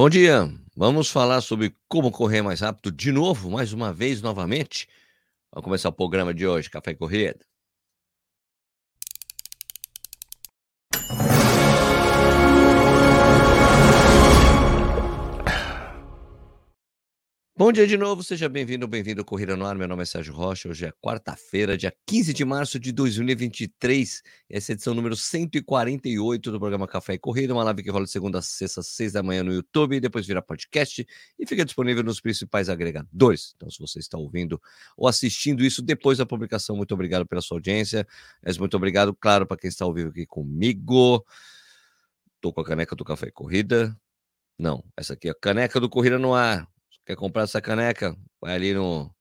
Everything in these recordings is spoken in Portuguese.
Bom dia. Vamos falar sobre como correr mais rápido de novo, mais uma vez, novamente. Vamos começar o programa de hoje, Café Corrida. Bom dia de novo, seja bem-vindo, bem-vindo ao Corrida no Ar. Meu nome é Sérgio Rocha. Hoje é quarta-feira, dia 15 de março de 2023. Essa é a edição número 148 do programa Café e Corrida, uma live que rola de segunda a sexta, às seis da manhã no YouTube, depois vira podcast e fica disponível nos principais agregadores. Então, se você está ouvindo ou assistindo isso depois da publicação, muito obrigado pela sua audiência. Mas muito obrigado, claro, para quem está ao vivo aqui comigo. Estou com a caneca do Café e Corrida. Não, essa aqui é a caneca do Corrida no Ar Quer comprar essa caneca? Vai ali no,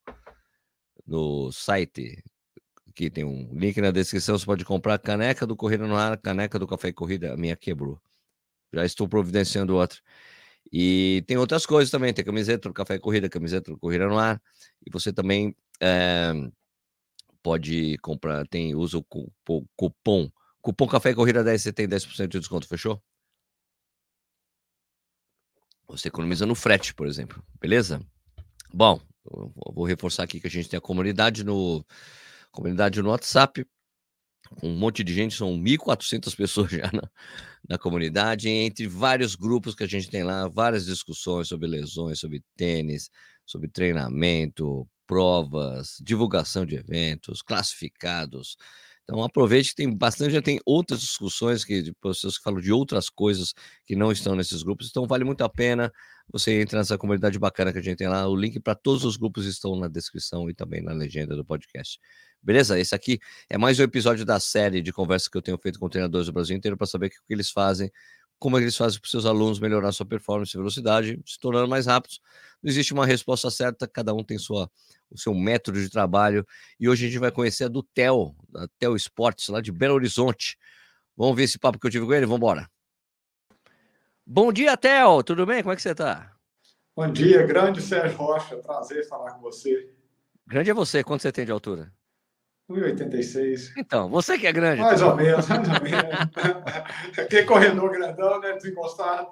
no site. Aqui tem um link na descrição. Você pode comprar a caneca do Corrida no Ar, caneca do Café e Corrida. A minha quebrou. Já estou providenciando outra. E tem outras coisas também. Tem camiseta do Café e Corrida, camiseta do Corrida no Ar. E você também é, pode comprar. Tem, usa o cupom, cupom Café e Corrida 10, você tem 10% de desconto. Fechou? Você economiza no frete, por exemplo. Beleza? Bom, vou reforçar aqui que a gente tem a comunidade no comunidade no WhatsApp, um monte de gente, são 1.400 pessoas já na, na, comunidade, entre vários grupos que a gente tem lá, várias discussões sobre lesões, sobre tênis, sobre treinamento, provas, divulgação de eventos, classificados, então aproveite, tem bastante, já tem outras discussões que de pessoas que falam de outras coisas que não estão nesses grupos, então vale muito a pena você entrar nessa comunidade bacana que a gente tem lá. O link para todos os grupos estão na descrição e também na legenda do podcast. Beleza? Esse aqui é mais um episódio da série de conversas que eu tenho feito com treinadores do Brasil inteiro para saber o que eles fazem, como é que eles fazem para os seus alunos melhorar sua performance e velocidade, se tornando mais rápidos. Não existe uma resposta certa, cada um tem sua o seu método de trabalho. E hoje a gente vai conhecer a do Theo, da Theo Esportes, lá de Belo Horizonte. Vamos ver esse papo que eu tive com ele? Vamos embora. Bom dia, Theo. Tudo bem? Como é que você está? Bom dia, grande Sérgio Rocha. Prazer falar com você. Grande é você. Quanto você tem de altura? 1,86. Então, você que é grande. Mais ou menos, mais ou menos. Aquele corredor grandão, né? Desencostado.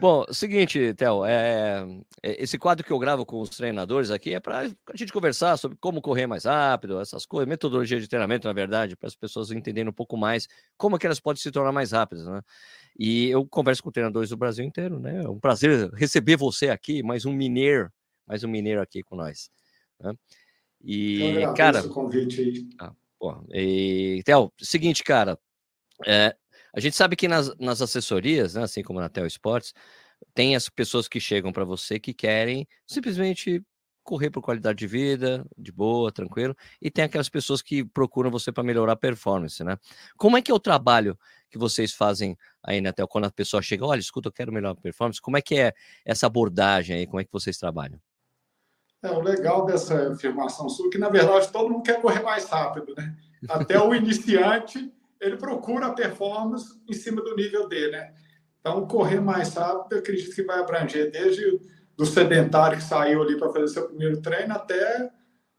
Bom, seguinte, Theo, é, é, esse quadro que eu gravo com os treinadores aqui é para a gente conversar sobre como correr mais rápido, essas coisas, metodologia de treinamento, na verdade, para as pessoas entenderem um pouco mais como é que elas podem se tornar mais rápidas, né? E eu converso com treinadores do Brasil inteiro, né? É um prazer receber você aqui, mais um mineiro, mais um mineiro aqui com nós. Né? E, cara. O convite aí. Ah, pô, e, Theo, seguinte, cara, é, a gente sabe que nas, nas assessorias, né, assim como na Tel Esportes, tem as pessoas que chegam para você que querem simplesmente correr por qualidade de vida, de boa, tranquilo, e tem aquelas pessoas que procuram você para melhorar a performance, né? Como é que é o trabalho que vocês fazem aí na Tel quando a pessoa chega, olha, escuta, eu quero melhorar a performance, como é que é essa abordagem aí, como é que vocês trabalham? É, o legal dessa afirmação sua é que, na verdade, todo mundo quer correr mais rápido, né? Até o iniciante ele procura a performance em cima do nível dele, né? Então, correr mais rápido, acredito que vai abranger desde do sedentário que saiu ali para fazer seu primeiro treino até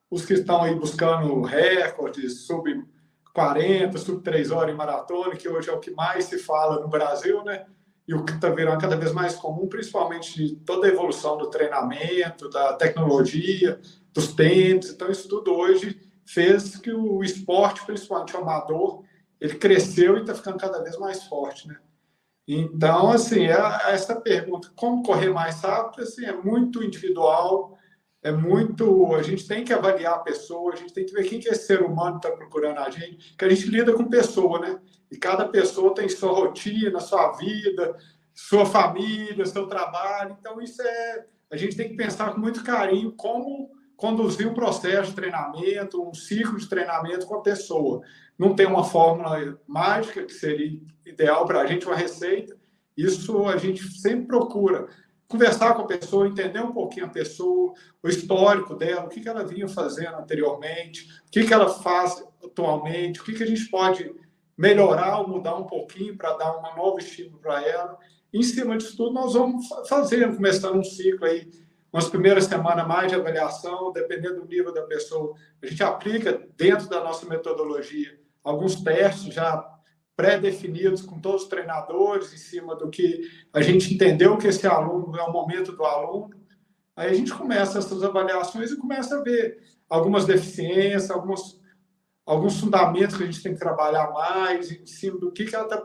os que estão aí buscando recordes sub 40, sub 3 horas em maratona, que hoje é o que mais se fala no Brasil, né? E o que está virando cada vez mais comum, principalmente toda a evolução do treinamento, da tecnologia, dos tênis. Então, isso tudo hoje fez que o esporte, principalmente o amador, ele cresceu e está ficando cada vez mais forte, né? Então, assim, é, essa pergunta, como correr mais rápido, assim, é muito individual, é muito. A gente tem que avaliar a pessoa, a gente tem que ver quem que é esse ser humano que está procurando a gente, que a gente lida com pessoa, né? E cada pessoa tem sua rotina, sua vida, sua família, seu trabalho. Então, isso é. A gente tem que pensar com muito carinho como conduzir um processo de treinamento, um ciclo de treinamento com a pessoa. Não tem uma fórmula mágica que seria ideal para a gente, uma receita. Isso a gente sempre procura conversar com a pessoa, entender um pouquinho a pessoa, o histórico dela, o que, que ela vinha fazendo anteriormente, o que, que ela faz atualmente, o que, que a gente pode melhorar ou mudar um pouquinho para dar uma nova estímulo para ela. Em cima disso tudo, nós vamos fazendo, começando um ciclo aí umas primeiras semanas mais de avaliação, dependendo do nível da pessoa. A gente aplica dentro da nossa metodologia alguns testes já pré-definidos com todos os treinadores, em cima do que a gente entendeu que esse aluno é o momento do aluno. Aí a gente começa essas avaliações e começa a ver algumas deficiências, alguns, alguns fundamentos que a gente tem que trabalhar mais, em cima do que, que ela está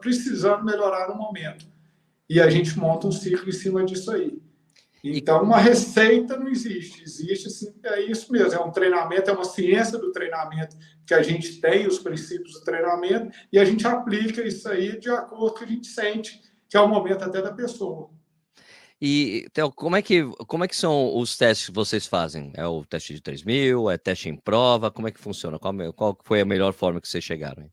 precisando melhorar no momento. E a gente monta um ciclo em cima disso aí. Então, uma receita não existe. Existe, sim, é isso mesmo. É um treinamento, é uma ciência do treinamento que a gente tem, os princípios do treinamento, e a gente aplica isso aí de acordo com o que a gente sente, que é o momento até da pessoa. E, Theo, como é, que, como é que são os testes que vocês fazem? É o teste de 3 mil? É teste em prova? Como é que funciona? Qual, qual foi a melhor forma que vocês chegaram?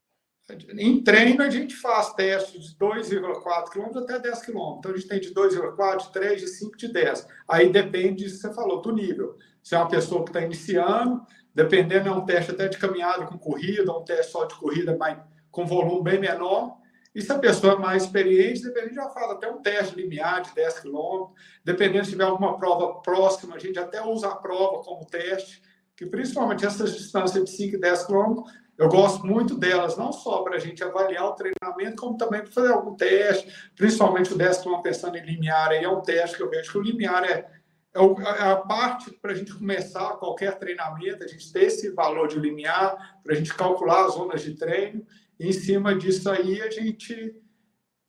Em treino, a gente faz testes de 2,4 km até 10 km. Então, a gente tem de 2,4, de 3, de 5, de 10. Aí depende, que você falou, do nível. Se é uma pessoa que está iniciando, dependendo, é um teste até de caminhada com corrida, um teste só de corrida, mas com volume bem menor. E se a pessoa é mais experiente, dependendo, já faz até um teste limiar de 10 km. Dependendo se tiver alguma prova próxima, a gente até usa a prova como teste, que principalmente essas distâncias de 5 e 10 km eu gosto muito delas, não só para a gente avaliar o treinamento, como também para fazer algum teste, principalmente o 10 que estão pensando em limiar, aí é um teste que eu vejo que o limiar é, é, é a parte para a gente começar qualquer treinamento, a gente ter esse valor de limiar, para a gente calcular as zonas de treino, e em cima disso aí a gente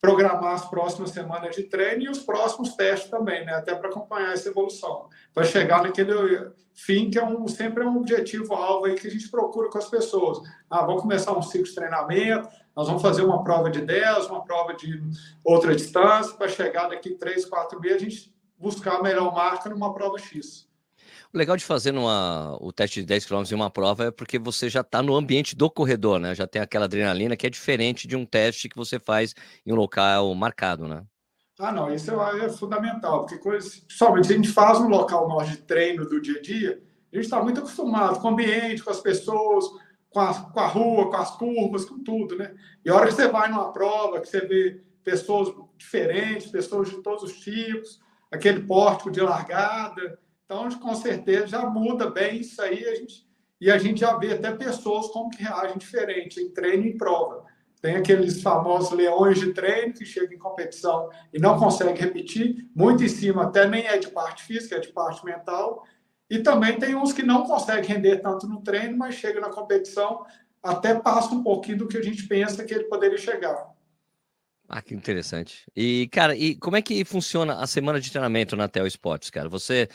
programar as próximas semanas de treino e os próximos testes também, né? Até para acompanhar essa evolução. Para chegar naquele fim que é um, sempre é um objetivo alvo aí que a gente procura com as pessoas. Ah, vamos começar um ciclo de treinamento, nós vamos fazer uma prova de 10, uma prova de outra distância, para chegar daqui 3, 4 meses a gente buscar a melhor marca numa prova X. O legal de fazer o teste de 10 km em uma prova é porque você já está no ambiente do corredor, né? Já tem aquela adrenalina que é diferente de um teste que você faz em um local marcado, né? Ah, não, isso é, é fundamental, porque principalmente se a gente faz um local nosso de treino do dia a dia, a gente está muito acostumado com o ambiente, com as pessoas, com a, com a rua, com as curvas, com tudo, né? E a hora que você vai numa prova, que você vê pessoas diferentes, pessoas de todos os tipos, aquele pórtico de largada, então, com certeza, já muda bem isso aí. A gente, e a gente já vê até pessoas como que reagem diferente em treino e prova. Tem aqueles famosos leões de treino que chegam em competição e não conseguem repetir, muito em cima até nem é de parte física, é de parte mental. E também tem uns que não conseguem render tanto no treino, mas chega na competição, até passa um pouquinho do que a gente pensa que ele poderia chegar. Ah, que interessante. E, cara, e como é que funciona a semana de treinamento na Tel Sports, cara? Você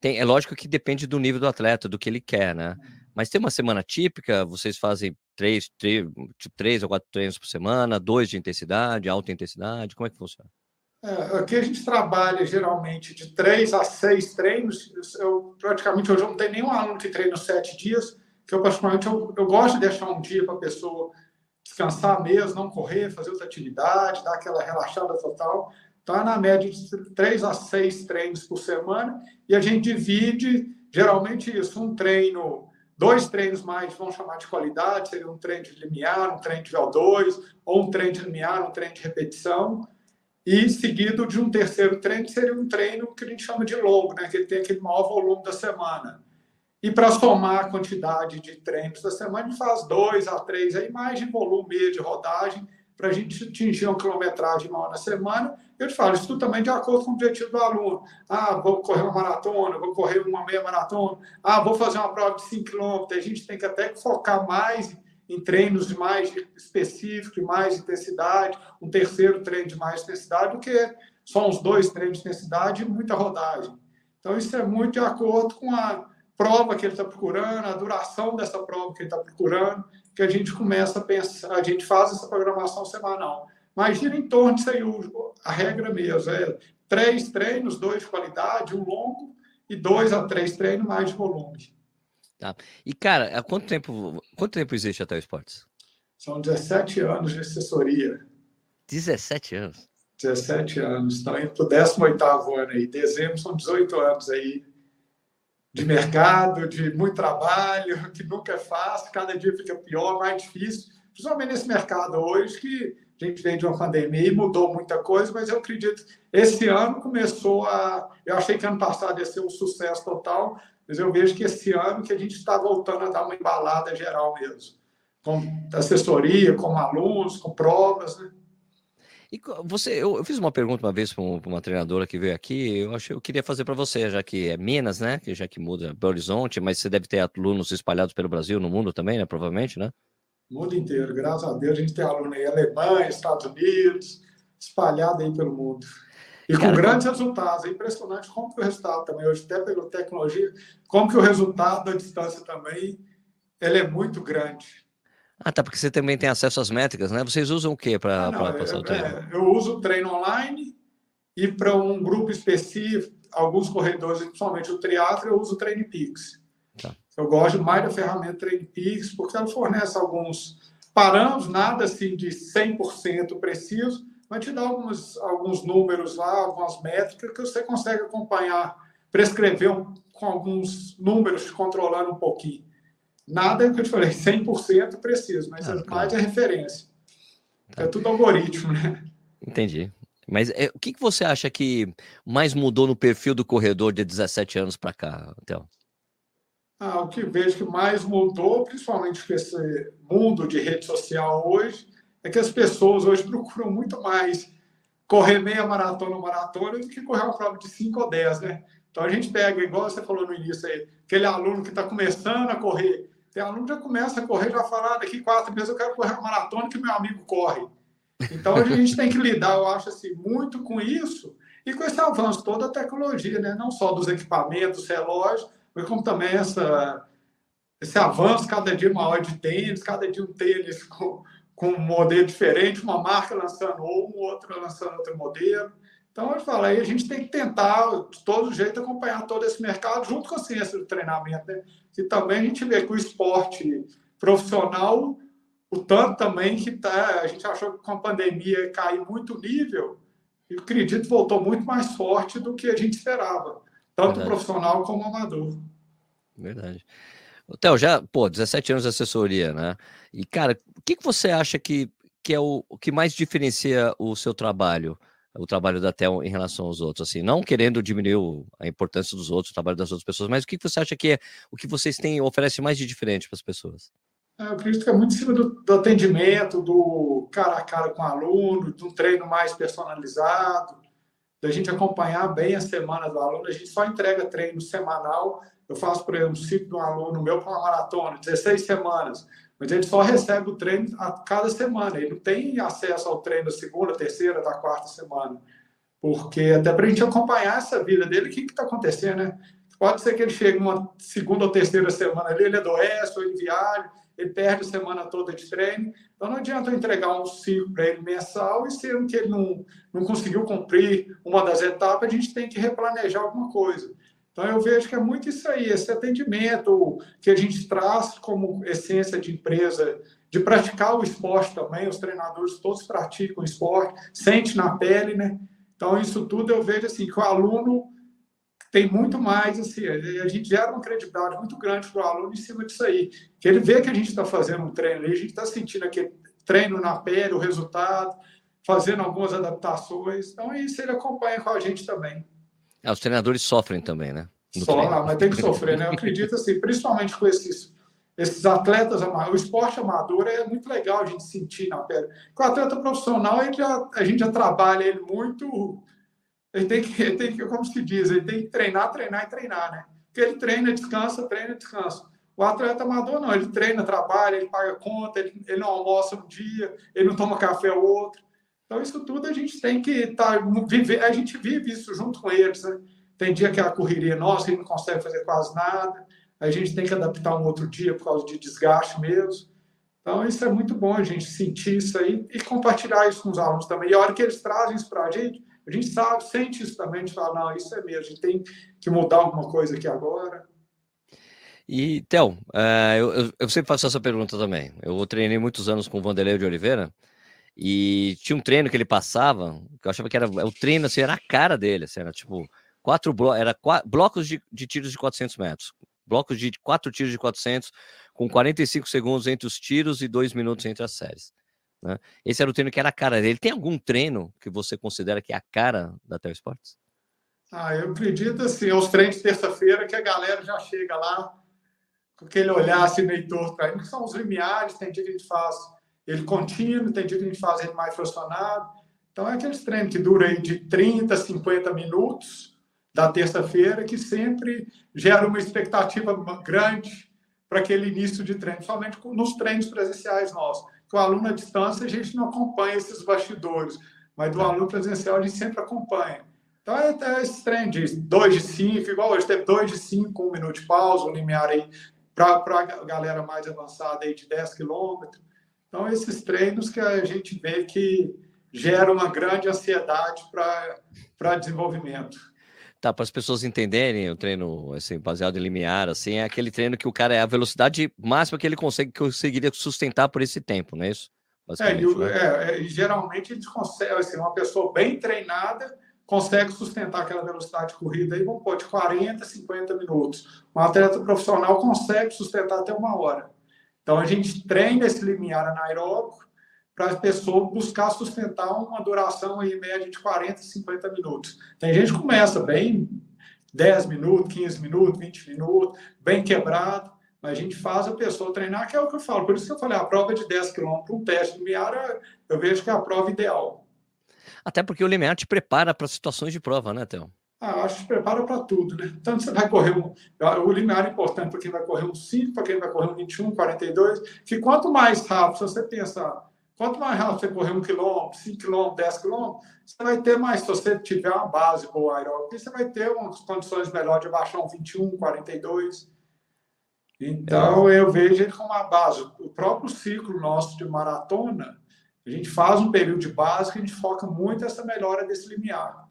tem, é lógico que depende do nível do atleta, do que ele quer, né? Mas tem uma semana típica, vocês fazem três, três, tipo, três ou quatro treinos por semana, dois de intensidade, alta intensidade, como é que funciona? É, aqui a gente trabalha geralmente de três a seis treinos. Eu praticamente hoje eu não tenho nenhum aluno que treina sete dias, que eu particularmente eu, eu gosto de deixar um dia para a pessoa descansar mesmo, não correr, fazer outra atividade, dar aquela relaxada total. Está na média de três a seis treinos por semana e a gente divide geralmente isso, um treino, dois treinos mais, vamos chamar de qualidade, seria um treino de limiar, um treino de VO2, ou um treino de limiar, um treino de repetição, e seguido de um terceiro treino, que seria um treino que a gente chama de longo, né? que ele tem aquele maior volume da semana. E para somar a quantidade de treinos da semana, a gente faz dois a três aí, mais de volume de rodagem, para a gente atingir uma quilometragem maior na semana. Eu te falo, isso tudo também de acordo com o objetivo do aluno. Ah, vou correr uma maratona, vou correr uma meia maratona, ah, vou fazer uma prova de 5 km. A gente tem que até focar mais em treinos de mais específicos, de mais intensidade, um terceiro treino de mais intensidade, do que só uns dois treinos de intensidade e muita rodagem. Então, isso é muito de acordo com a prova que ele está procurando, a duração dessa prova que ele está procurando que a gente começa a pensar, a gente faz essa programação semanal. Mas gira em torno disso aí, a regra mesmo, é três treinos, dois de qualidade, um longo, e dois a três treinos mais de volume. Tá. E, cara, há quanto tempo, quanto tempo existe a Tel Esportes? São 17 anos de assessoria. 17 anos? 17 anos. Estão indo para o 18 ano aí. Dezembro são 18 anos aí de mercado, de muito trabalho, que nunca é fácil, cada dia fica pior, mais difícil, principalmente nesse mercado hoje, que a gente vem de uma pandemia e mudou muita coisa, mas eu acredito esse ano começou a. Eu achei que ano passado ia ser um sucesso total, mas eu vejo que esse ano que a gente está voltando a dar uma embalada geral mesmo. com assessoria, com alunos, com provas, né? E você, eu, eu, fiz uma pergunta uma vez para uma treinadora que veio aqui, eu acho eu queria fazer para você, já que é Minas, né? Que já que muda Belo Horizonte, mas você deve ter alunos espalhados pelo Brasil, no mundo também, né? Provavelmente, né? mundo inteiro, graças a Deus, a gente tem aluno aí Alemanha, Estados Unidos, espalhado aí pelo mundo. E com Cara, grandes como... resultados, é impressionante como que o resultado também, hoje até pela tecnologia, como que o resultado da distância também, ele é muito grande. Ah, tá, porque você também tem acesso às métricas, né? Vocês usam o que para ah, passar o treino? É, eu uso o treino online e para um grupo específico, alguns corredores, principalmente o triatlo, eu uso o Peaks. Tá. Eu gosto mais da ferramenta Peaks porque ela fornece alguns parâmetros, nada assim de 100% preciso, mas te dá alguns, alguns números lá, algumas métricas que você consegue acompanhar, prescrever um, com alguns números, controlando um pouquinho. Nada que eu te falei, 100% preciso, mas ah, mais é referência. Tá. É tudo algoritmo, né? Entendi. Mas é, o que, que você acha que mais mudou no perfil do corredor de 17 anos para cá, Théo? Ah, o que vejo que mais mudou, principalmente com esse mundo de rede social hoje, é que as pessoas hoje procuram muito mais correr meia maratona ou maratona do que correr uma prova de 5 ou 10, né? Então a gente pega, igual você falou no início aí, aquele aluno que está começando a correr tem aluno que já começa a correr, já fala, ah, daqui quatro meses eu quero correr uma maratona que meu amigo corre. Então, a gente tem que lidar, eu acho, assim, muito com isso e com esse avanço toda a tecnologia, né? não só dos equipamentos, relógios, mas como também essa, esse avanço cada dia maior de tênis, cada dia um tênis com, com um modelo diferente, uma marca lançando um, outra lançando outro modelo. Então, eu falo, aí a gente tem que tentar, de todo jeito, acompanhar todo esse mercado junto com a ciência do treinamento, né? Que também a gente vê que o esporte profissional, o tanto também que tá, a gente achou que com a pandemia caiu muito o nível, e acredito voltou muito mais forte do que a gente esperava, tanto profissional como amador. Verdade. Theo, já, pô, 17 anos de assessoria, né? E, cara, o que, que você acha que, que é o, o que mais diferencia o seu trabalho? O trabalho da TEL em relação aos outros, assim, não querendo diminuir a importância dos outros, o trabalho das outras pessoas, mas o que você acha que é o que vocês têm, oferece mais de diferente para as pessoas? É, eu acredito que é muito em cima do, do, atendimento, do cara a cara com o aluno, de um treino mais personalizado, da gente acompanhar bem a semana do aluno. A gente só entrega treino semanal. Eu faço, por exemplo, um ciclo de um aluno meu para uma maratona, 16 semanas mas ele só recebe o treino a cada semana. Ele não tem acesso ao treino da segunda, terceira, da quarta semana. Porque até para a gente acompanhar essa vida dele, o que está acontecendo, né? Pode ser que ele chegue uma segunda ou terceira semana ali, ele adoece, ou ele viaja, ele perde a semana toda de treino. Então não adianta eu entregar um ciclo para ele mensal e sendo que ele não, não conseguiu cumprir uma das etapas, a gente tem que replanejar alguma coisa. Então, eu vejo que é muito isso aí, esse atendimento que a gente traz como essência de empresa, de praticar o esporte também, os treinadores todos praticam esporte, sente na pele, né? Então, isso tudo eu vejo assim, que o aluno tem muito mais, assim, a gente gera uma credibilidade muito grande para o aluno em cima disso aí, que ele vê que a gente está fazendo um treino a gente está sentindo aquele treino na pele, o resultado, fazendo algumas adaptações, então isso ele acompanha com a gente também. É, os treinadores sofrem também, né? Só, mas tem que sofrer, né? Eu acredito assim, principalmente com esses, esses atletas amadores. O esporte amador é muito legal a gente sentir na pele. Com o atleta profissional, a gente já, a gente já trabalha ele muito. Ele tem que, ele tem que, como se diz, ele tem que treinar, treinar e treinar, né? Porque ele treina, descansa, treina, descansa. O atleta amador não, ele treina, trabalha, ele paga conta, ele, ele não almoça um dia, ele não toma café o outro. Então, isso tudo a gente tem que estar, tá, viver, a gente vive isso junto com eles. Né? Tem dia que a correria é nossa, a gente não consegue fazer quase nada, a gente tem que adaptar um outro dia por causa de desgaste mesmo. Então, isso é muito bom a gente sentir isso aí e compartilhar isso com os alunos também. E a hora que eles trazem isso para a gente, a gente sabe, sente isso também, a gente fala, não, isso é mesmo, a gente tem que mudar alguma coisa aqui agora. E, Theo, uh, eu, eu, sempre faço essa pergunta também. Eu treinei muitos anos com o Vanderlei de Oliveira, e tinha um treino que ele passava, que eu achava que era o treino, assim, era a cara dele, assim, era tipo quatro blocos, era quatro, blocos de, de tiros de 400 metros, blocos de quatro tiros de 400, com 45 segundos entre os tiros e dois minutos entre as séries. Né? Esse era o treino que era a cara dele. Tem algum treino que você considera que é a cara da Telesports? Ah, eu acredito assim, os treinos de terça-feira que a galera já chega lá com aquele olhar assim meio torto que são os limiares, tem dia que a gente faz ele contínuo, tem dia que a gente faz ele mais fracionado. Então, é aqueles treinos que duram de 30, 50 minutos da terça-feira, que sempre gera uma expectativa grande para aquele início de treino, somente nos treinos presenciais nossos. Que o aluno à distância, a gente não acompanha esses bastidores, mas do aluno presencial a gente sempre acompanha. Então, é até esse treino de 2 de 5, igual hoje, teve 2 de 5, um minuto de pausa, um limiar aí para a galera mais avançada aí de 10 quilômetros. Então, esses treinos que a gente vê que geram uma grande ansiedade para desenvolvimento. Tá, para as pessoas entenderem o treino assim, baseado em limiar, assim, é aquele treino que o cara é a velocidade máxima que ele consegue, que conseguiria sustentar por esse tempo, não é isso? É, né? é, é, geralmente a gente consegue, assim, uma pessoa bem treinada consegue sustentar aquela velocidade de corrida aí, vamos pôr, de 40, 50 minutos. Um atleta profissional consegue sustentar até uma hora. Então, a gente treina esse limiar anaeróbico para a pessoa buscar sustentar uma duração aí, média de 40, 50 minutos. Tem gente que começa bem 10 minutos, 15 minutos, 20 minutos, bem quebrado, mas a gente faz a pessoa treinar, que é o que eu falo. Por isso que eu falei, a prova de 10 quilômetros, um teste limiar, eu vejo que é a prova ideal. Até porque o limiar te prepara para situações de prova, né, Theo? Ah, acho que prepara para tudo, né? Tanto você vai correr um. O limiar é importante para quem vai correr um 5, para quem vai correr um 21, 42, que quanto mais rápido, você pensar, quanto mais rápido você correr um quilômetro, 5 quilômetros, 10 quilômetros, você vai ter mais, se você tiver uma base boa aeróbica, você vai ter umas condições melhores de baixar um 21, 42. Então, eu vejo ele como uma base. O próprio ciclo nosso de maratona, a gente faz um período de base que a gente foca muito nessa melhora desse limiar.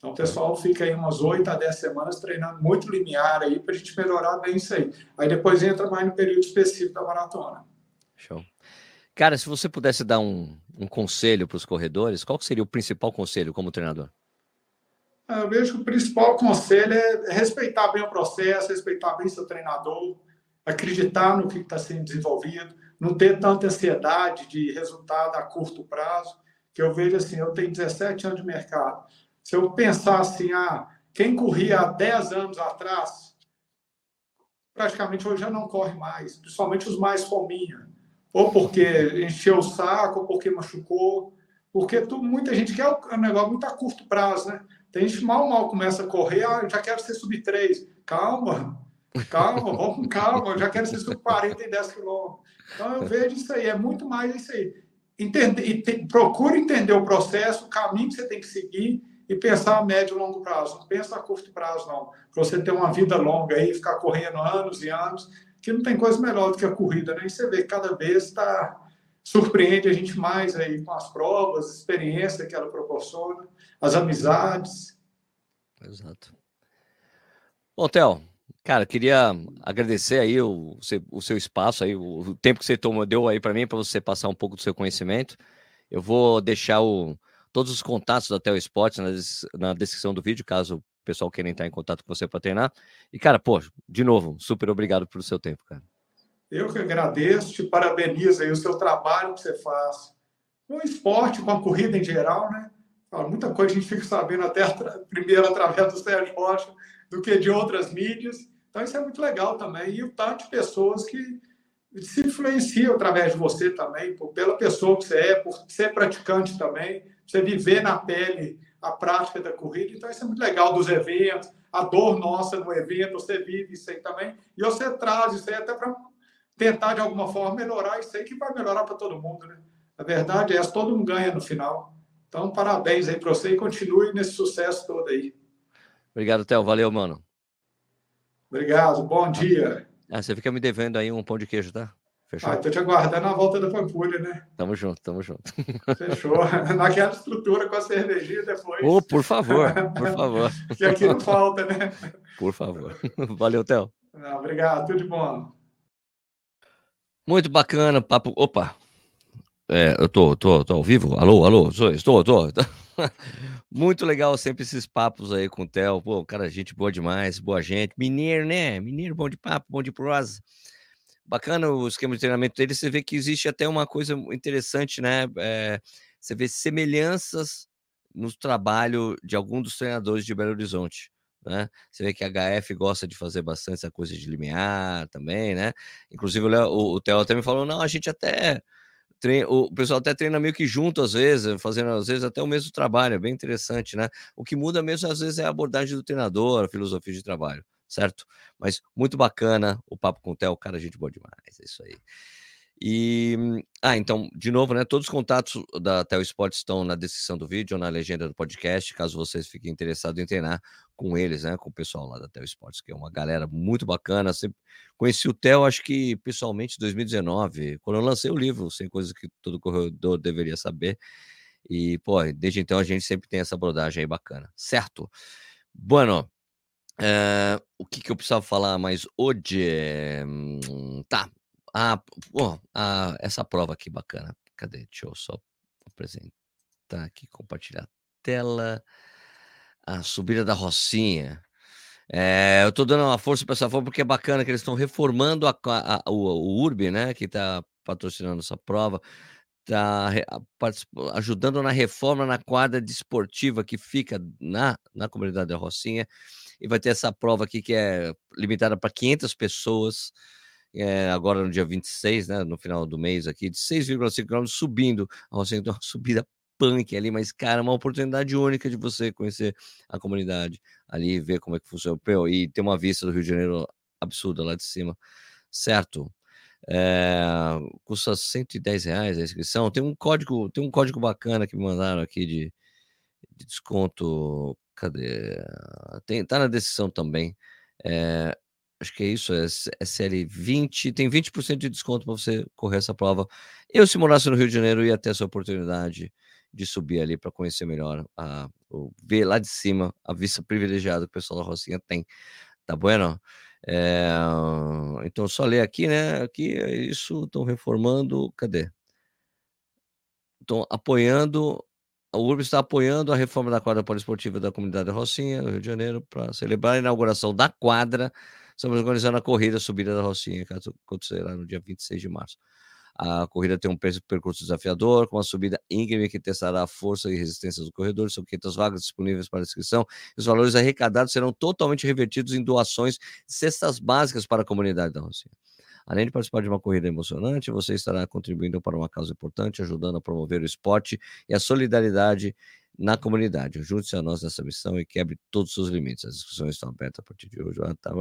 Então, o pessoal fica aí umas 8 a 10 semanas treinando muito linear aí para a gente melhorar bem isso aí. Aí depois entra mais no período específico da maratona. Show. Cara, se você pudesse dar um, um conselho para os corredores, qual seria o principal conselho como treinador? Ah, eu vejo que o principal conselho é respeitar bem o processo, respeitar bem seu treinador, acreditar no que está sendo desenvolvido, não ter tanta ansiedade de resultado a curto prazo, que eu vejo assim, eu tenho 17 anos de mercado, se eu pensar assim, ah, quem corria há 10 anos atrás, praticamente hoje já não corre mais, principalmente os mais fominha. Ou porque encheu o saco, ou porque machucou. Porque tu, muita gente quer um negócio muito a curto prazo, né? Tem gente mal, mal começa a correr, ah, já quero ser sub 3. Calma, calma, vamos com calma, já quero ser sub 40 e 10 quilômetros. Então eu vejo isso aí, é muito mais isso aí. Entende, e te, procure entender o processo, o caminho que você tem que seguir e pensar a médio e longo prazo. Não pensa a curto prazo, não. Para você ter uma vida longa aí, ficar correndo anos e anos, que não tem coisa melhor do que a corrida, né? E você vê que cada vez está surpreende a gente mais aí com as provas, a experiência que ela proporciona, as amizades. Exato. Bom, Theo, cara, queria agradecer aí o, o seu espaço aí, o tempo que você tomou, deu aí para mim para você passar um pouco do seu conhecimento. Eu vou deixar o todos os contatos da Tel Esportes na, na descrição do vídeo, caso o pessoal queira entrar em contato com você para treinar. E, cara, pô, de novo, super obrigado pelo seu tempo, cara. Eu que agradeço, te parabenizo aí o seu trabalho que você faz com esporte, com a corrida em geral, né? Muita coisa a gente fica sabendo até primeiro através do Sérgio Rocha do que de outras mídias. Então, isso é muito legal também. E o tanto de pessoas que se influenciam através de você também, pela pessoa que você é, por ser praticante também você viver na pele a prática da corrida. Então, isso é muito legal dos eventos, a dor nossa no evento, você vive isso aí também. E você traz isso aí até para tentar, de alguma forma, melhorar isso aí, que vai melhorar para todo mundo, né? A verdade é essa, todo mundo ganha no final. Então, parabéns aí para você e continue nesse sucesso todo aí. Obrigado, Theo. Valeu, mano. Obrigado. Bom dia. Ah, você fica me devendo aí um pão de queijo, tá? Fechou? Ah, tô te aguardando a volta da Pampulha, né? Tamo junto, tamo junto. Fechou. Naquela estrutura com a cervejinha depois. Oh, por favor, por favor. que aqui não falta, né? Por favor. Valeu, Theo. Não, obrigado, tudo de bom. Muito bacana, papo. Opa! É, eu tô, tô, tô ao vivo? Alô, alô, sou, estou, tô. Muito legal sempre esses papos aí com o Theo. Pô, cara, gente boa demais, boa gente. Mineiro, né? Mineiro, bom de papo, bom de prosa bacana o esquema de treinamento dele, você vê que existe até uma coisa interessante, né? É, você vê semelhanças no trabalho de algum dos treinadores de Belo Horizonte. né? Você vê que a HF gosta de fazer bastante essa coisa de limiar também, né? Inclusive o, o Theo até me falou, não, a gente até treina, o pessoal até treina meio que junto às vezes, fazendo às vezes até o mesmo trabalho, é bem interessante, né? O que muda mesmo às vezes é a abordagem do treinador, a filosofia de trabalho, certo? Mas muito bacana o papo com o Theo, cara, gente boa demais, é isso aí. E, ah, então, de novo, né? Todos os contatos da Telesport estão na descrição do vídeo na legenda do podcast, caso vocês fiquem interessados em treinar com eles, né? Com o pessoal lá da Telesports, que é uma galera muito bacana. Sempre conheci o Theo, acho que pessoalmente em 2019, quando eu lancei o livro, sem coisas que todo corredor deveria saber. E, pô, desde então a gente sempre tem essa abordagem aí bacana, certo? Bueno, é, o que, que eu precisava falar mais hoje? Hum, tá, ah, pô, ah, essa prova aqui bacana. Cadê? Deixa eu só apresentar aqui, compartilhar a tela. A subida da Rocinha. É, eu tô dando uma força para essa prova porque é bacana que eles estão reformando a, a, o, o URB, né? Que está patrocinando essa prova, está ajudando na reforma na quadra desportiva que fica na, na comunidade da Rocinha. E vai ter essa prova aqui que é limitada para 500 pessoas é, agora no dia 26, né, no final do mês aqui, de 6,5 km subindo. Você tem uma subida punk ali, mas, cara, uma oportunidade única de você conhecer a comunidade ali, ver como é que funciona. E ter uma vista do Rio de Janeiro absurda lá de cima, certo? É, custa 110 reais a inscrição. Tem um código, tem um código bacana que me mandaram aqui de, de desconto. Cadê? Tem, tá na descrição também. É, acho que é isso, é, é série 20, tem 20% de desconto para você correr essa prova. Eu, se morasse no Rio de Janeiro, ia ter essa oportunidade de subir ali para conhecer melhor, a, ver lá de cima a vista privilegiada que o pessoal da Rocinha tem. Tá bueno? É, então, só ler aqui, né? Aqui é isso, estão reformando. Cadê? Estão apoiando. A URB está apoiando a reforma da quadra poliesportiva da comunidade Rocinha, no Rio de Janeiro, para celebrar a inauguração da quadra Estamos organizando a corrida a subida da Rocinha, que acontecerá no dia 26 de março. A corrida tem um percurso desafiador, com uma subida íngreme que testará a força e resistência do corredor. São 500 vagas disponíveis para inscrição. Os valores arrecadados serão totalmente revertidos em doações cestas básicas para a comunidade da Rocinha. Além de participar de uma corrida emocionante, você estará contribuindo para uma causa importante, ajudando a promover o esporte e a solidariedade na comunidade. Junte-se a nós nessa missão e quebre todos os seus limites. As discussões estão abertas a partir de hoje. Ah, tá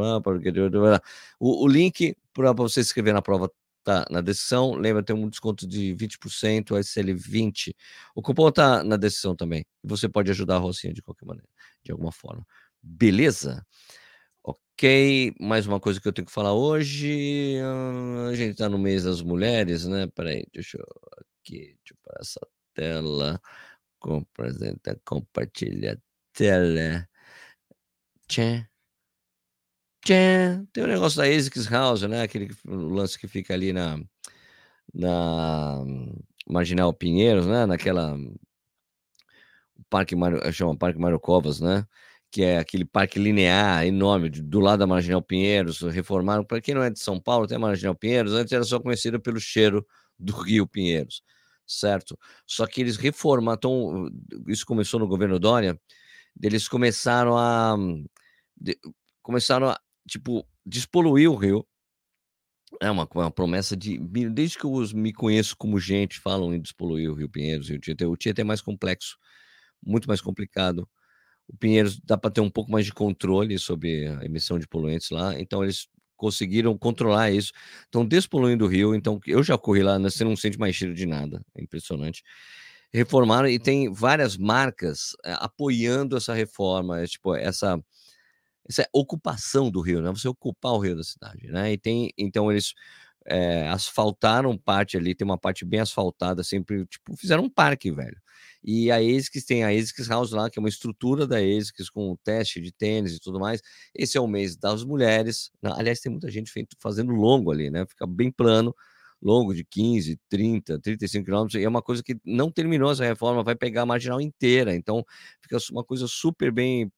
o, o link para você se inscrever na prova está na descrição. Lembra, tem um desconto de 20%, o SL20. O cupom está na descrição também. Você pode ajudar a Rocinha de qualquer maneira, de alguma forma. Beleza? Ok, mais uma coisa que eu tenho que falar hoje. A gente está no mês das mulheres, né? Peraí, deixa eu aqui, deixa eu parar essa tela. Apresenta, compartilha tela. Tchê. Tchê. Tem o um negócio da ASICS House, né? Aquele lance que fica ali na, na Marginal Pinheiros, né? Naquela Parque Mário, chama Parque Mário Covas, né? Que é aquele parque linear enorme do lado da Marginal Pinheiros, reformaram. Para quem não é de São Paulo, tem a Marginal Pinheiros, antes era só conhecida pelo cheiro do Rio Pinheiros certo? Só que eles reformaram, isso começou no governo Dória, eles começaram a de, começaram a tipo despoluir o rio. É uma, uma promessa de desde que eu me conheço como gente falam em despoluir o Rio Pinheiros e o Tietê. O Tietê é mais complexo, muito mais complicado. O Pinheiros dá para ter um pouco mais de controle sobre a emissão de poluentes lá, então eles conseguiram controlar isso. Estão despoluindo o rio, então eu já corri lá, você não sente mais cheiro de nada, é impressionante. Reformaram e tem várias marcas é, apoiando essa reforma, é, tipo, essa, essa ocupação do rio, né? Você ocupar o rio da cidade, né? E tem, então eles é, asfaltaram parte ali, tem uma parte bem asfaltada, sempre, tipo, fizeram um parque, velho. E a ASICS tem a ASICS House lá, que é uma estrutura da ASICS com teste de tênis e tudo mais. Esse é o mês das mulheres. Aliás, tem muita gente fazendo longo ali, né? Fica bem plano, longo de 15, 30, 35 quilômetros. E é uma coisa que não terminou essa reforma, vai pegar a marginal inteira. Então, fica uma coisa super bem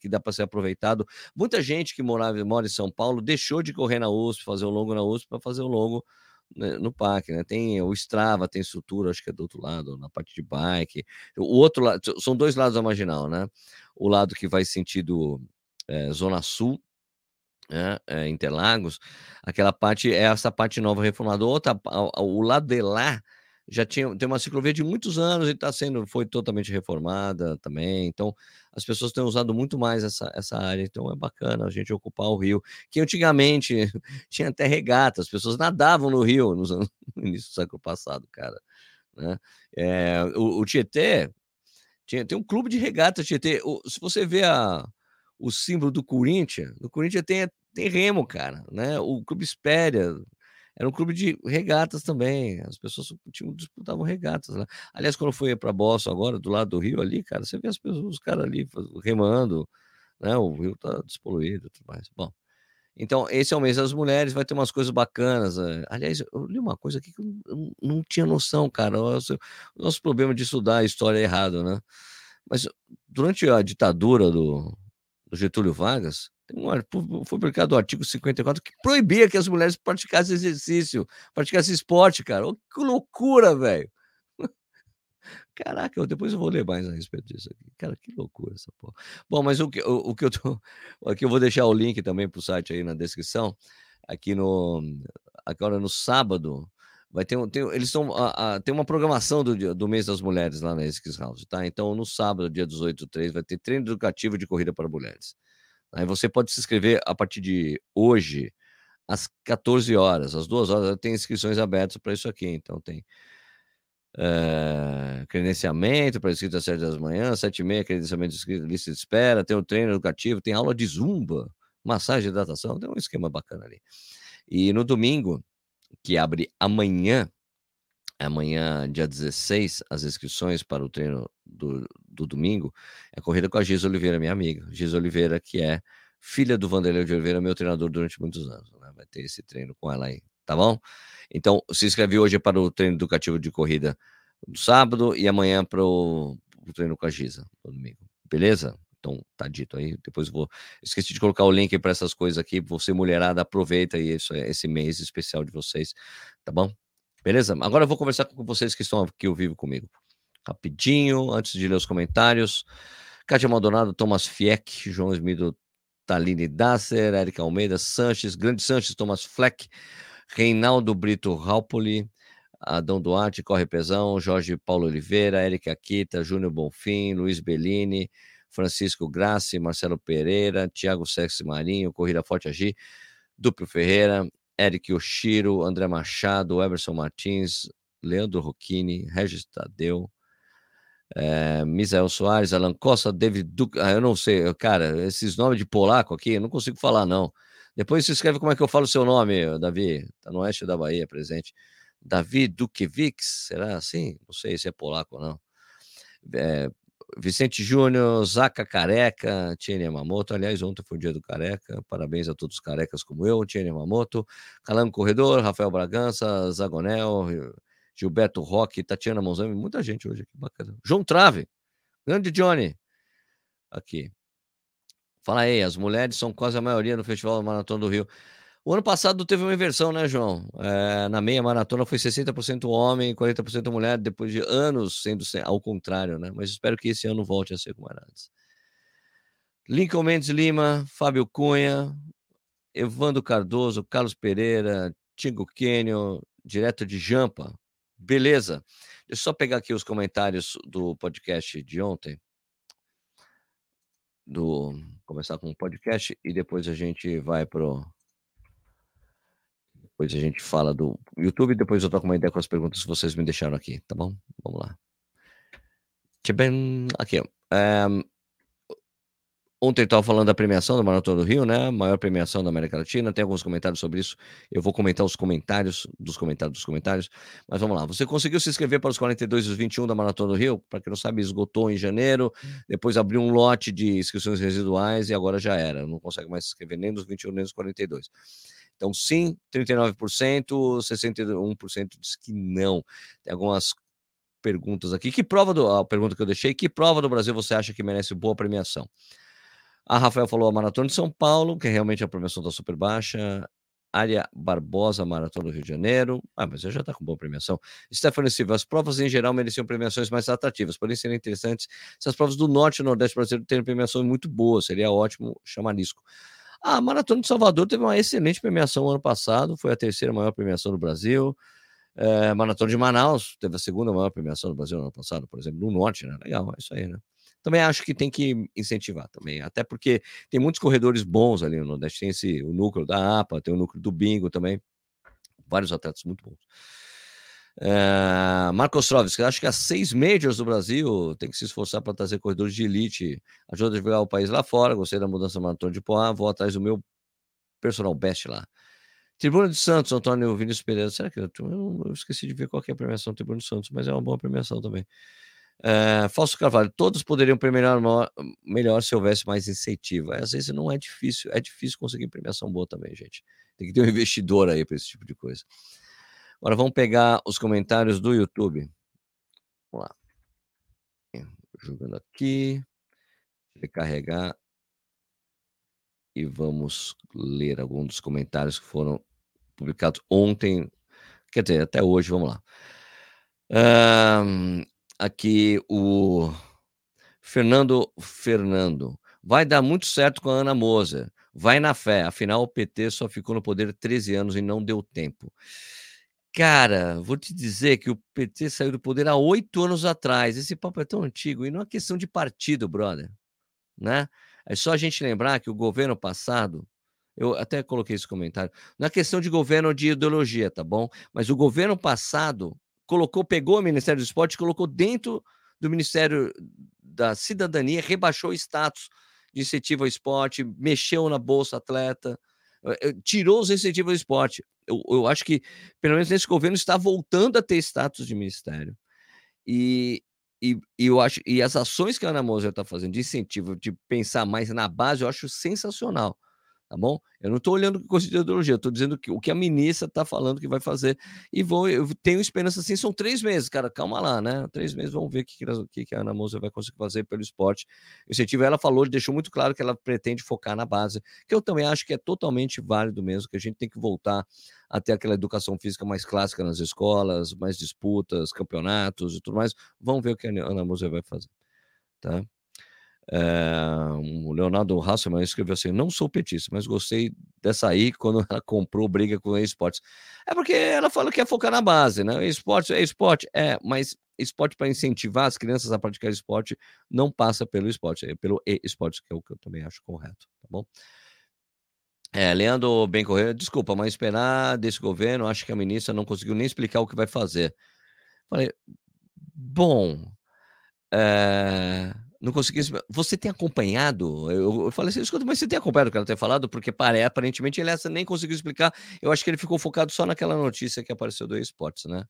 que dá para ser aproveitado. Muita gente que morava, mora em São Paulo deixou de correr na USP, fazer o longo na USP, para fazer o longo né, no parque, né? Tem o Strava, tem estrutura, acho que é do outro lado, na parte de bike. O outro lado, são dois lados da marginal, né? O lado que vai sentido é, Zona Sul, né, é, Interlagos, aquela parte é essa parte nova reformada. Outra, o lado de lá já tinha tem uma ciclovia de muitos anos e está sendo foi totalmente reformada também. Então as pessoas têm usado muito mais essa, essa área. Então é bacana a gente ocupar o rio, que antigamente tinha até regata, as pessoas nadavam no rio nos anos, no início do século passado, cara. Né? É, o, o Tietê tinha, tem um clube de regata Tietê. O, se você vê a, o símbolo do Corinthians, o Corinthians tem, tem remo, cara. Né? O clube Espéria era um clube de regatas também. As pessoas tinham, disputavam regatas lá. Aliás, quando eu fui para Boston agora, do lado do rio ali, cara, você vê as pessoas, os caras ali remando, né? O rio tá despoluído e tudo mais. Bom, então esse é o mês das mulheres, vai ter umas coisas bacanas. Eh, aliás, eu li uma coisa aqui que eu não tinha noção, cara. O nosso problema de estudar a história é errado, né? Mas durante a ditadura do, do Getúlio Vargas, foi publicado o artigo 54 que proibia que as mulheres praticassem exercício, praticassem esporte, cara. Oh, que loucura, velho. Caraca, depois eu vou ler mais a respeito disso aqui. Cara, que loucura essa porra. Bom, mas o que, o, o que eu tô. Aqui eu vou deixar o link também para o site aí na descrição. Aqui no. Agora no sábado. Vai ter, tem, eles estão. Tem uma programação do, do mês das mulheres lá na Esquis House, tá? Então, no sábado, dia 18 3, vai ter treino educativo de corrida para mulheres. Aí você pode se inscrever a partir de hoje, às 14 horas, às duas horas, tem inscrições abertas para isso aqui. Então tem é, credenciamento para inscrito às 7 das manhãs, 7 e meia, credenciamento de inscrito, lista de espera, tem o treino educativo, tem aula de zumba, massagem e hidratação, tem um esquema bacana ali. E no domingo, que abre amanhã, amanhã, dia 16, as inscrições para o treino do, do domingo é a corrida com a Giz Oliveira, minha amiga. Giz Oliveira, que é filha do Vanderlei de Oliveira, meu treinador durante muitos anos. Né? Vai ter esse treino com ela aí, tá bom? Então, se inscreve hoje para o treino educativo de corrida do sábado e amanhã para o, treino com a Giza, no domingo. Beleza? Então, tá dito aí. Depois vou. Esqueci de colocar o link para essas coisas aqui. Você, mulherada, aproveita aí isso, esse mês especial de vocês, tá bom? Beleza? Agora eu vou conversar com vocês que estão aqui ao vivo comigo. Rapidinho, antes de ler os comentários. Kátia Maldonado, Thomas Fieck, João Esmido, Taline Dasser, Erika Almeida, Sanches, Grande Sanches, Thomas Fleck, Reinaldo Brito Raupoli, Adão Duarte, Corre Pesão, Jorge Paulo Oliveira, Erika Akita, Júnior Bonfim, Luiz Bellini, Francisco Grassi, Marcelo Pereira, Tiago Sexy Marinho, Corrida Forte Agir, Duplo Ferreira, Eric Oshiro, André Machado, Emerson Martins, Leandro Rocchini, Regis Tadeu, é, Misael Soares, Alan Costa, David Duque, ah, eu não sei, cara, esses nomes de polaco aqui, eu não consigo falar, não. Depois se escreve como é que eu falo o seu nome, Davi, tá no oeste da Bahia, presente. Davi Dukevics, será assim? Não sei se é polaco ou não. É, Vicente Júnior, Zaca Careca, Tiene Yamamoto. Aliás, ontem foi o dia do Careca. Parabéns a todos os carecas como eu, Tiene Yamamoto, Calango Corredor, Rafael Bragança, Zagonel, Gilberto Roque, Tatiana Monzami, muita gente hoje aqui, bacana. João Trave, grande Johnny, aqui. Fala aí, as mulheres são quase a maioria no Festival Maratona do Rio. O ano passado teve uma inversão, né, João? É, na meia maratona foi 60% homem, 40% mulher, depois de anos sendo ao contrário, né? Mas espero que esse ano volte a ser como era antes. Lincoln Mendes Lima, Fábio Cunha, Evandro Cardoso, Carlos Pereira, Tingo Quênio, direto de Jampa. Beleza. Deixa eu só pegar aqui os comentários do podcast de ontem. Do começar com o podcast e depois a gente vai pro depois a gente fala do YouTube, depois eu troco uma ideia com as perguntas que vocês me deixaram aqui, tá bom? Vamos lá. Aqui, ó. É, ontem estava falando da premiação da Maratona do Rio, né? Maior premiação da América Latina. Tem alguns comentários sobre isso. Eu vou comentar os comentários dos comentários dos comentários. Mas vamos lá. Você conseguiu se inscrever para os 42 e os 21 da Maratona do Rio? Para quem não sabe, esgotou em janeiro. Depois abriu um lote de inscrições residuais e agora já era. Não consegue mais se inscrever nem nos 21 nem nos 42. Então, sim, 39%, 61% diz que não. Tem algumas perguntas aqui. Que prova do. A pergunta que eu deixei: que prova do Brasil você acha que merece boa premiação? A Rafael falou a Maratona de São Paulo, que realmente a premiação está super baixa. Área Barbosa, Maratona do Rio de Janeiro. Ah, mas já está com boa premiação. Stephanie Silva, as provas em geral mereciam premiações mais atrativas, porém seriam interessantes se as provas do Norte e Nordeste brasileiro terem premiações muito boas. Seria ótimo chamar isso. A Maratona de Salvador teve uma excelente premiação ano passado, foi a terceira maior premiação do Brasil. É, Maratona de Manaus teve a segunda maior premiação do Brasil no ano passado, por exemplo, no Norte, né? Legal, é isso aí, né? Também acho que tem que incentivar também, até porque tem muitos corredores bons ali no Nordeste, tem esse, o núcleo da APA, tem o núcleo do Bingo também, vários atletas muito bons. É, Marcos Trovis, acho que as seis majors do Brasil tem que se esforçar para trazer corredores de elite, ajuda a divulgar o país lá fora. Gostei da mudança maratona de Poá, vou atrás do meu personal best lá. Tribuna de Santos, Antônio Vinícius Pereira. Será que eu, eu, eu esqueci de ver qual é a premiação do Tribuna de Santos, mas é uma boa premiação também. É, Falso Carvalho, todos poderiam premiar melhor se houvesse mais incentivo. Às vezes não é difícil, é difícil conseguir premiação boa também, gente. Tem que ter um investidor aí para esse tipo de coisa. Agora vamos pegar os comentários do YouTube. Vamos lá. Jogando aqui. Recarregar. E vamos ler alguns dos comentários que foram publicados ontem. Quer dizer, até hoje, vamos lá. Um, aqui o Fernando Fernando. Vai dar muito certo com a Ana Moser. Vai na fé. Afinal, o PT só ficou no poder 13 anos e não deu tempo. Cara, vou te dizer que o PT saiu do poder há oito anos atrás. Esse papo é tão antigo e não é questão de partido, brother. Né? É só a gente lembrar que o governo passado, eu até coloquei esse comentário, não é questão de governo de ideologia, tá bom? Mas o governo passado colocou, pegou o Ministério do Esporte colocou dentro do Ministério da Cidadania, rebaixou o status de incentivo ao esporte, mexeu na Bolsa Atleta, eh, eh, tirou os incentivos ao esporte. Eu, eu acho que, pelo menos nesse governo, está voltando a ter status de ministério. E, e, e, eu acho e as ações que a Ana Moser está fazendo de incentivo, de pensar mais na base, eu acho sensacional tá bom? Eu não estou olhando coisa de ideologia, estou dizendo que, o que a ministra está falando que vai fazer e vou, eu tenho esperança assim, são três meses, cara, calma lá, né? Três meses, vamos ver o que, que, que a Ana Moça vai conseguir fazer pelo esporte. O incentivo, ela falou, deixou muito claro que ela pretende focar na base, que eu também acho que é totalmente válido mesmo, que a gente tem que voltar a ter aquela educação física mais clássica nas escolas, mais disputas, campeonatos e tudo mais. Vamos ver o que a Ana Moça vai fazer, tá? É, o Leonardo Hasselman escreveu assim: Não sou petista, mas gostei dessa aí quando ela comprou briga com o esportes. É porque ela fala que é focar na base, né? Esporte é esporte, é, mas esporte para incentivar as crianças a praticar esporte não passa pelo esporte, é pelo e-esporte, que é o que eu também acho correto, tá bom? É, Leandro Bem Correia, desculpa, mas esperar desse governo, acho que a ministra não conseguiu nem explicar o que vai fazer. Falei, bom, é não consegui. Você tem acompanhado? Eu, eu falei assim, escuta, mas você tem acompanhado o que ela tem falado? Porque pare, aparentemente ele essa nem conseguiu explicar. Eu acho que ele ficou focado só naquela notícia que apareceu do esportes, né?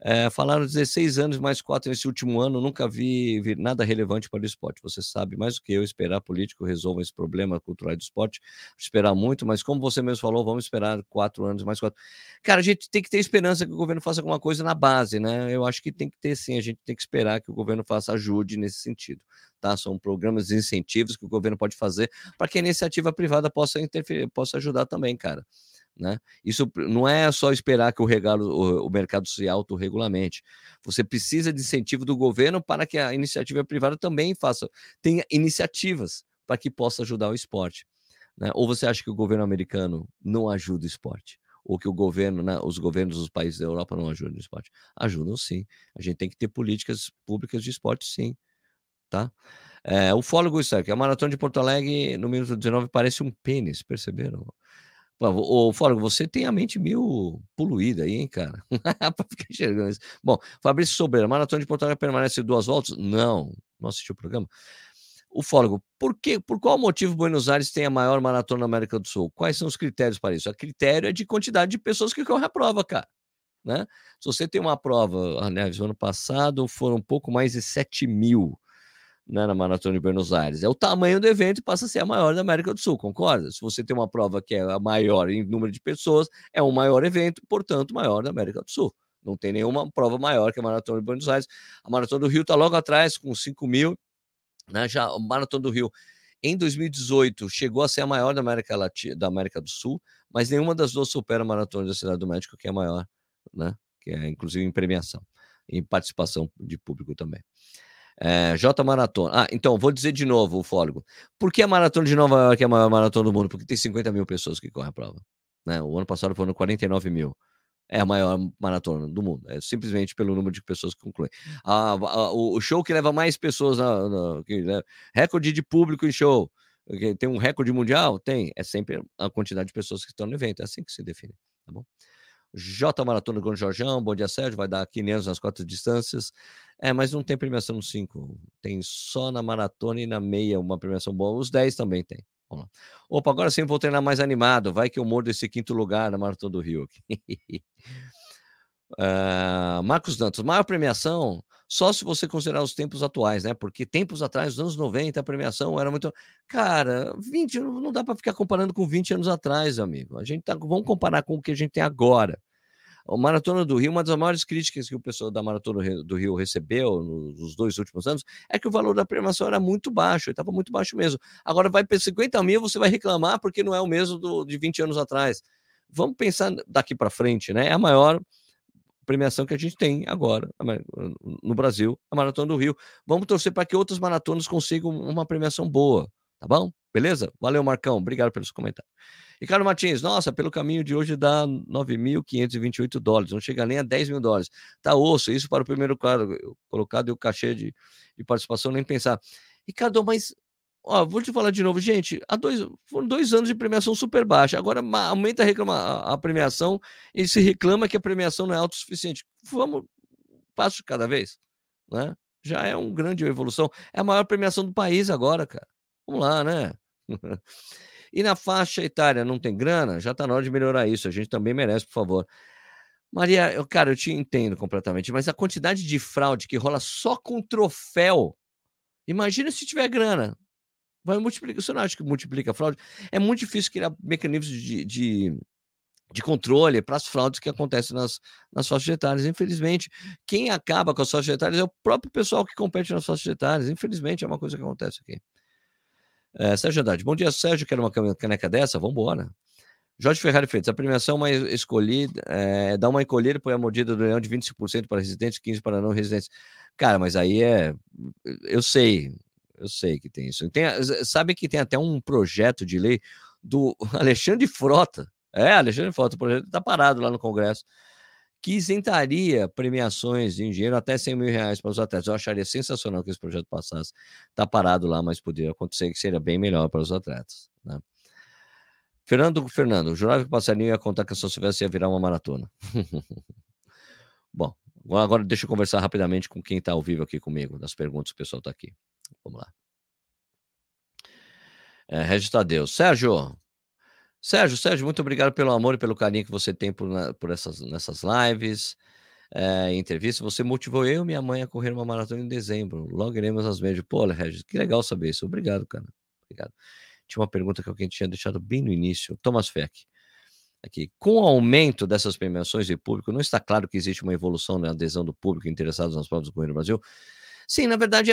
É, falaram 16 anos mais 4 nesse último ano, nunca vi, vi, nada relevante para o esporte. Você sabe mais do que eu esperar político resolva esse problema cultural do esporte. Esperar muito, mas como você mesmo falou, vamos esperar quatro anos mais quatro. Cara, a gente tem que ter esperança que o governo faça alguma coisa na base, né? Eu acho que tem que ter sim, a gente tem que esperar que o governo faça ajude nesse sentido. Tá? São programas de incentivos que o governo pode fazer para que a iniciativa privada possa interferir, possa ajudar também, cara. Né? Isso não é só esperar que o, regalo, o, o mercado se autorregulamente. Você precisa de incentivo do governo para que a iniciativa privada também faça, tenha iniciativas para que possa ajudar o esporte. Né? Ou você acha que o governo americano não ajuda o esporte? Ou que o governo, né, os governos dos países da Europa não ajudam o esporte? Ajudam sim. A gente tem que ter políticas públicas de esporte, sim. Tá? É, o fólogo aqui. A maratona de Porto Alegre, no minuto 19, parece um pênis, perceberam? Ô, Fólogo, você tem a mente meio poluída aí, hein, cara? para ficar enxergando isso. Bom, Fabrício Sobreira, Maratona de Portugal permanece duas voltas? Não, não assistiu o programa. O Fólogo, por, que, por qual motivo Buenos Aires tem a maior maratona na América do Sul? Quais são os critérios para isso? O critério é de quantidade de pessoas que correm a prova, cara. Né? Se você tem uma prova, a Neves, ano passado foram um pouco mais de 7 mil né, na Maratona de Buenos Aires. É o tamanho do evento e passa a ser a maior da América do Sul, concorda? Se você tem uma prova que é a maior em número de pessoas, é um maior evento, portanto, maior da América do Sul. Não tem nenhuma prova maior que a Maratona de Buenos Aires. A Maratona do Rio está logo atrás, com 5 mil. Né, já, a Maratona do Rio Em 2018, chegou a ser a maior da América, Latina, da América do Sul, mas nenhuma das duas supera a Maratona da Cidade do México, que é a maior, né? que é inclusive em premiação, em participação de público também. É, J Maratona. Ah, então, vou dizer de novo o fólogo. Por que a Maratona de Nova York é a maior maratona do mundo? Porque tem 50 mil pessoas que correm a prova. Né? O ano passado foram 49 mil. É a maior maratona do mundo. É simplesmente pelo número de pessoas que concluem. O show que leva mais pessoas, na, na que, né? recorde de público em show. Tem um recorde mundial? Tem. É sempre a quantidade de pessoas que estão no evento. É assim que se define. Tá bom? J Maratona com o Jorjão, bom dia Sérgio, vai dar 500 nas quatro distâncias. É, mas não tem premiação no 5. Tem só na maratona e na meia uma premiação boa. Os 10 também tem. Opa, agora sim vou treinar mais animado. Vai que eu mordo esse quinto lugar na Maratona do Rio. uh, Marcos Dantas, maior premiação só se você considerar os tempos atuais, né? Porque tempos atrás, nos anos 90, a premiação era muito. Cara, 20 não dá para ficar comparando com 20 anos atrás, amigo. A gente tá. Vamos comparar com o que a gente tem agora. O Maratona do Rio, uma das maiores críticas que o pessoal da Maratona do Rio recebeu nos dois últimos anos é que o valor da premiação era muito baixo, estava muito baixo mesmo. Agora vai para 50 mil, você vai reclamar porque não é o mesmo do, de 20 anos atrás. Vamos pensar daqui para frente, né? É a maior premiação que a gente tem agora no Brasil, a Maratona do Rio. Vamos torcer para que outras maratonas consigam uma premiação boa, tá bom? Beleza? Valeu, Marcão. Obrigado pelos comentários. Ricardo Martins, nossa, pelo caminho de hoje dá 9.528 dólares, não chega nem a 10 mil dólares. Tá osso, isso para o primeiro quadro colocado e o cachê de, de participação, nem pensar. Ricardo, mas Ó, vou te falar de novo, gente. Há dois, foram dois anos de premiação super baixa. Agora aumenta a, reclama, a, premiação e se reclama que a premiação não é autossuficiente. Vamos, passo cada vez, né? Já é uma grande evolução. É a maior premiação do país agora, cara. Vamos lá, né? e na faixa etária não tem grana? Já tá na hora de melhorar isso. A gente também merece, por favor. Maria, eu, cara, eu te entendo completamente, mas a quantidade de fraude que rola só com troféu. Imagina se tiver grana vai multiplicar. Você não acha que multiplica a fraude? É muito difícil criar mecanismos de, de, de controle para as fraudes que acontecem nas, nas faixas etárias. Infelizmente, quem acaba com as faixas etárias é o próprio pessoal que compete nas faixas etárias. Infelizmente, é uma coisa que acontece aqui. É, Sérgio Haddad, bom dia, Sérgio. Quero uma caneca dessa? Vamos embora. Jorge Ferrari Freitas, a premiação mais escolhida é dá uma encolhida põe a mordida do leão de 25% para residentes, 15% para não residentes. Cara, mas aí é. Eu sei, eu sei que tem isso. Tem, sabe que tem até um projeto de lei do Alexandre Frota. É, Alexandre Frota, o projeto está parado lá no Congresso, que isentaria premiações em dinheiro até 100 mil reais para os atletas. Eu acharia sensacional que esse projeto passasse. Está parado lá, mas poderia acontecer que seria bem melhor para os atletas. Né? Fernando, Fernando, jurava que o passarinho ia contar que a São Silvestre ia virar uma maratona. Bom, agora deixa eu conversar rapidamente com quem está ao vivo aqui comigo, das perguntas que o pessoal está aqui. Vamos lá. É, Regis Tadeu. Sérgio, Sérgio, Sérgio, muito obrigado pelo amor e pelo carinho que você tem por, por essas, nessas lives, é, entrevistas. Você motivou eu e minha mãe a correr uma maratona em dezembro. Logo iremos às médias. Pô, Regis, que legal saber isso. Obrigado, cara. Obrigado. Tinha uma pergunta que alguém tinha deixado bem no início. Thomas Feck. Aqui. Com o aumento dessas premiações de público, não está claro que existe uma evolução na adesão do público interessado nas provas do Correio no Brasil? Sim, na verdade,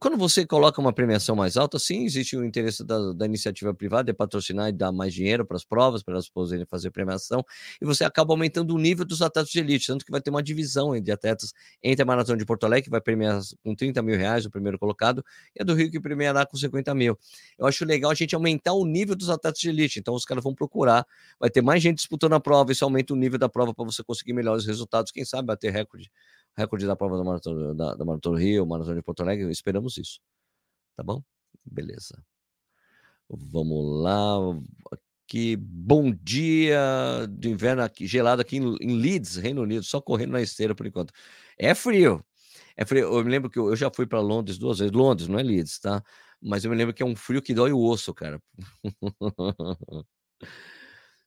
quando você coloca uma premiação mais alta, sim, existe o interesse da, da iniciativa privada de patrocinar e dar mais dinheiro para as provas, para elas poderem fazer premiação, e você acaba aumentando o nível dos atletas de elite, tanto que vai ter uma divisão de atletas entre a Maratona de Porto Alegre, que vai premiar com 30 mil reais o primeiro colocado, e a do Rio, que premiará com 50 mil. Eu acho legal a gente aumentar o nível dos atletas de elite, então os caras vão procurar, vai ter mais gente disputando a prova, isso aumenta o nível da prova para você conseguir melhores resultados, quem sabe bater recorde recorde da prova da Maratona, da, da Maratona Rio, Maratona de Porto Alegre, esperamos isso. Tá bom? Beleza. Vamos lá. Aqui, bom dia do inverno aqui, gelado aqui em, em Leeds, Reino Unido, só correndo na esteira por enquanto. É frio. É frio. Eu me lembro que eu, eu já fui para Londres duas vezes. Londres, não é Leeds, tá? Mas eu me lembro que é um frio que dói o osso, cara.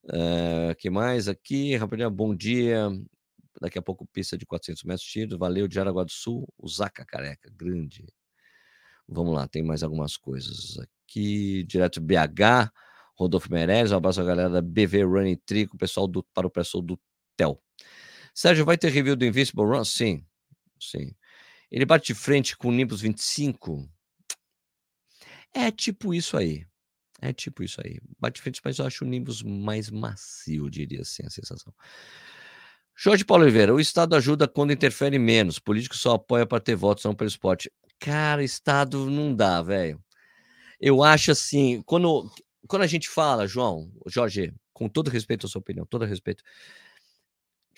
Uh, que mais aqui? Rapidinho, bom dia. Daqui a pouco, pista de 400 metros tiro. Valeu de Araguá do Sul, o Zaca Careca, grande. Vamos lá, tem mais algumas coisas aqui. Direto BH, Rodolfo Meirelles. Um abraço à galera da BV Running Trico, pessoal do, para o pessoal do TEL. Sérgio, vai ter review do Invincible Run? Sim, sim. Ele bate de frente com o Nimbus 25. É tipo isso aí. É tipo isso aí. Bate frente, mas eu acho o Nimbus mais macio, diria assim, a sensação. Jorge Paulo Oliveira, o Estado ajuda quando interfere menos. Político só apoia para ter votos, não pelo esporte. Cara, Estado não dá, velho. Eu acho assim, quando, quando a gente fala, João, Jorge, com todo respeito à sua opinião, todo respeito,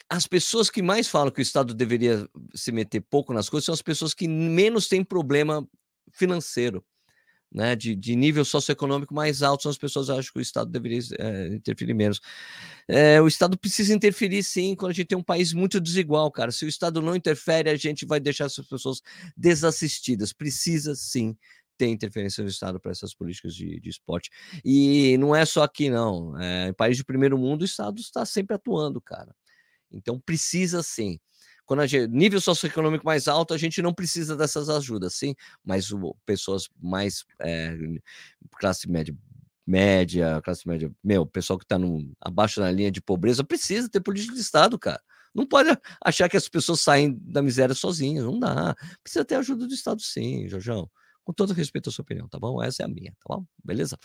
as pessoas que mais falam que o Estado deveria se meter pouco nas coisas são as pessoas que menos têm problema financeiro né, de, de, nível socioeconômico mais alto, são as pessoas acham que o Estado deveria é, interferir menos. É, o Estado precisa interferir sim, quando a gente tem um país muito desigual, cara. Se o Estado não interfere, a gente vai deixar essas pessoas desassistidas. Precisa sim ter interferência do Estado para essas políticas de, de, esporte. E não é só aqui, não. É, em países de primeiro mundo, o Estado está sempre atuando, cara. Então precisa sim quando a gente, nível socioeconômico mais alto, a gente não precisa dessas ajudas, sim, mas o, pessoas mais é, classe média, média, classe média, meu, pessoal que está abaixo da linha de pobreza precisa ter política de Estado, cara. Não pode achar que as pessoas saem da miséria sozinhas, não dá. Precisa ter ajuda do Estado, sim, Jorjão. Com todo respeito à sua opinião, tá bom? Essa é a minha, tá bom? Beleza?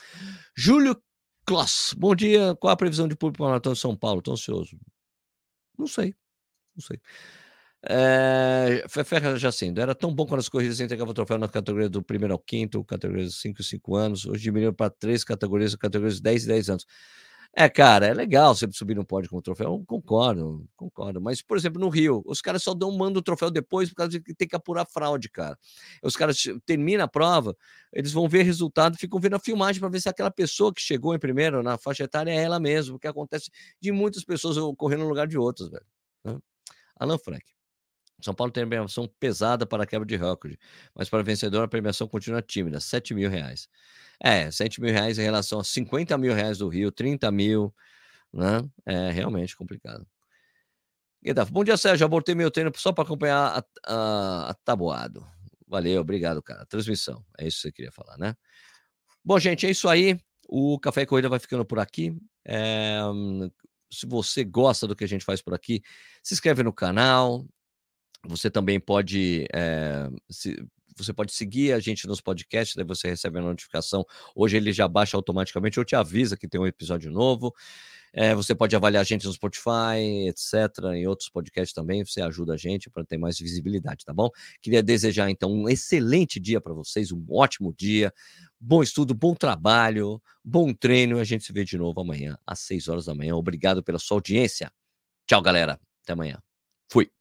Júlio Kloss, bom dia. Qual a previsão de público para o Maratona de São Paulo? Estou ansioso. Não sei, não sei. É, Ferra Jacinto, era tão bom quando as corridas entregavam o troféu na categoria do primeiro ao quinto, categoria 5 e 5 anos, hoje diminuiu para três categorias, categorias 10 e 10 anos. É, cara, é legal sempre subir no pódio com o troféu, concordo, concordo. Mas, por exemplo, no Rio, os caras só dão mando o troféu depois por causa de que tem que apurar fraude, cara. Os caras terminam a prova, eles vão ver resultado, ficam vendo a filmagem para ver se aquela pessoa que chegou em primeiro na faixa etária é ela mesma, porque acontece de muitas pessoas correndo no lugar de outras, velho. Né? Alan Frank. São Paulo tem premiação pesada para a quebra de recorde, mas para vencedor a premiação continua tímida, 7 mil reais. É, 7 mil reais em relação a 50 mil reais do Rio, 30 mil, né? É realmente complicado. Bom dia, Sérgio. Abortei meu treino só para acompanhar a, a, a tabuado. Valeu, obrigado, cara. Transmissão, é isso que você queria falar, né? Bom, gente, é isso aí. O Café e Corrida vai ficando por aqui. É, se você gosta do que a gente faz por aqui, se inscreve no canal, você também pode, é, se, você pode seguir a gente nos podcasts, daí você recebe a notificação. Hoje ele já baixa automaticamente, ou te avisa que tem um episódio novo. É, você pode avaliar a gente no Spotify, etc., em outros podcasts também. Você ajuda a gente para ter mais visibilidade, tá bom? Queria desejar, então, um excelente dia para vocês, um ótimo dia, bom estudo, bom trabalho, bom treino. A gente se vê de novo amanhã, às 6 horas da manhã. Obrigado pela sua audiência. Tchau, galera. Até amanhã. Fui.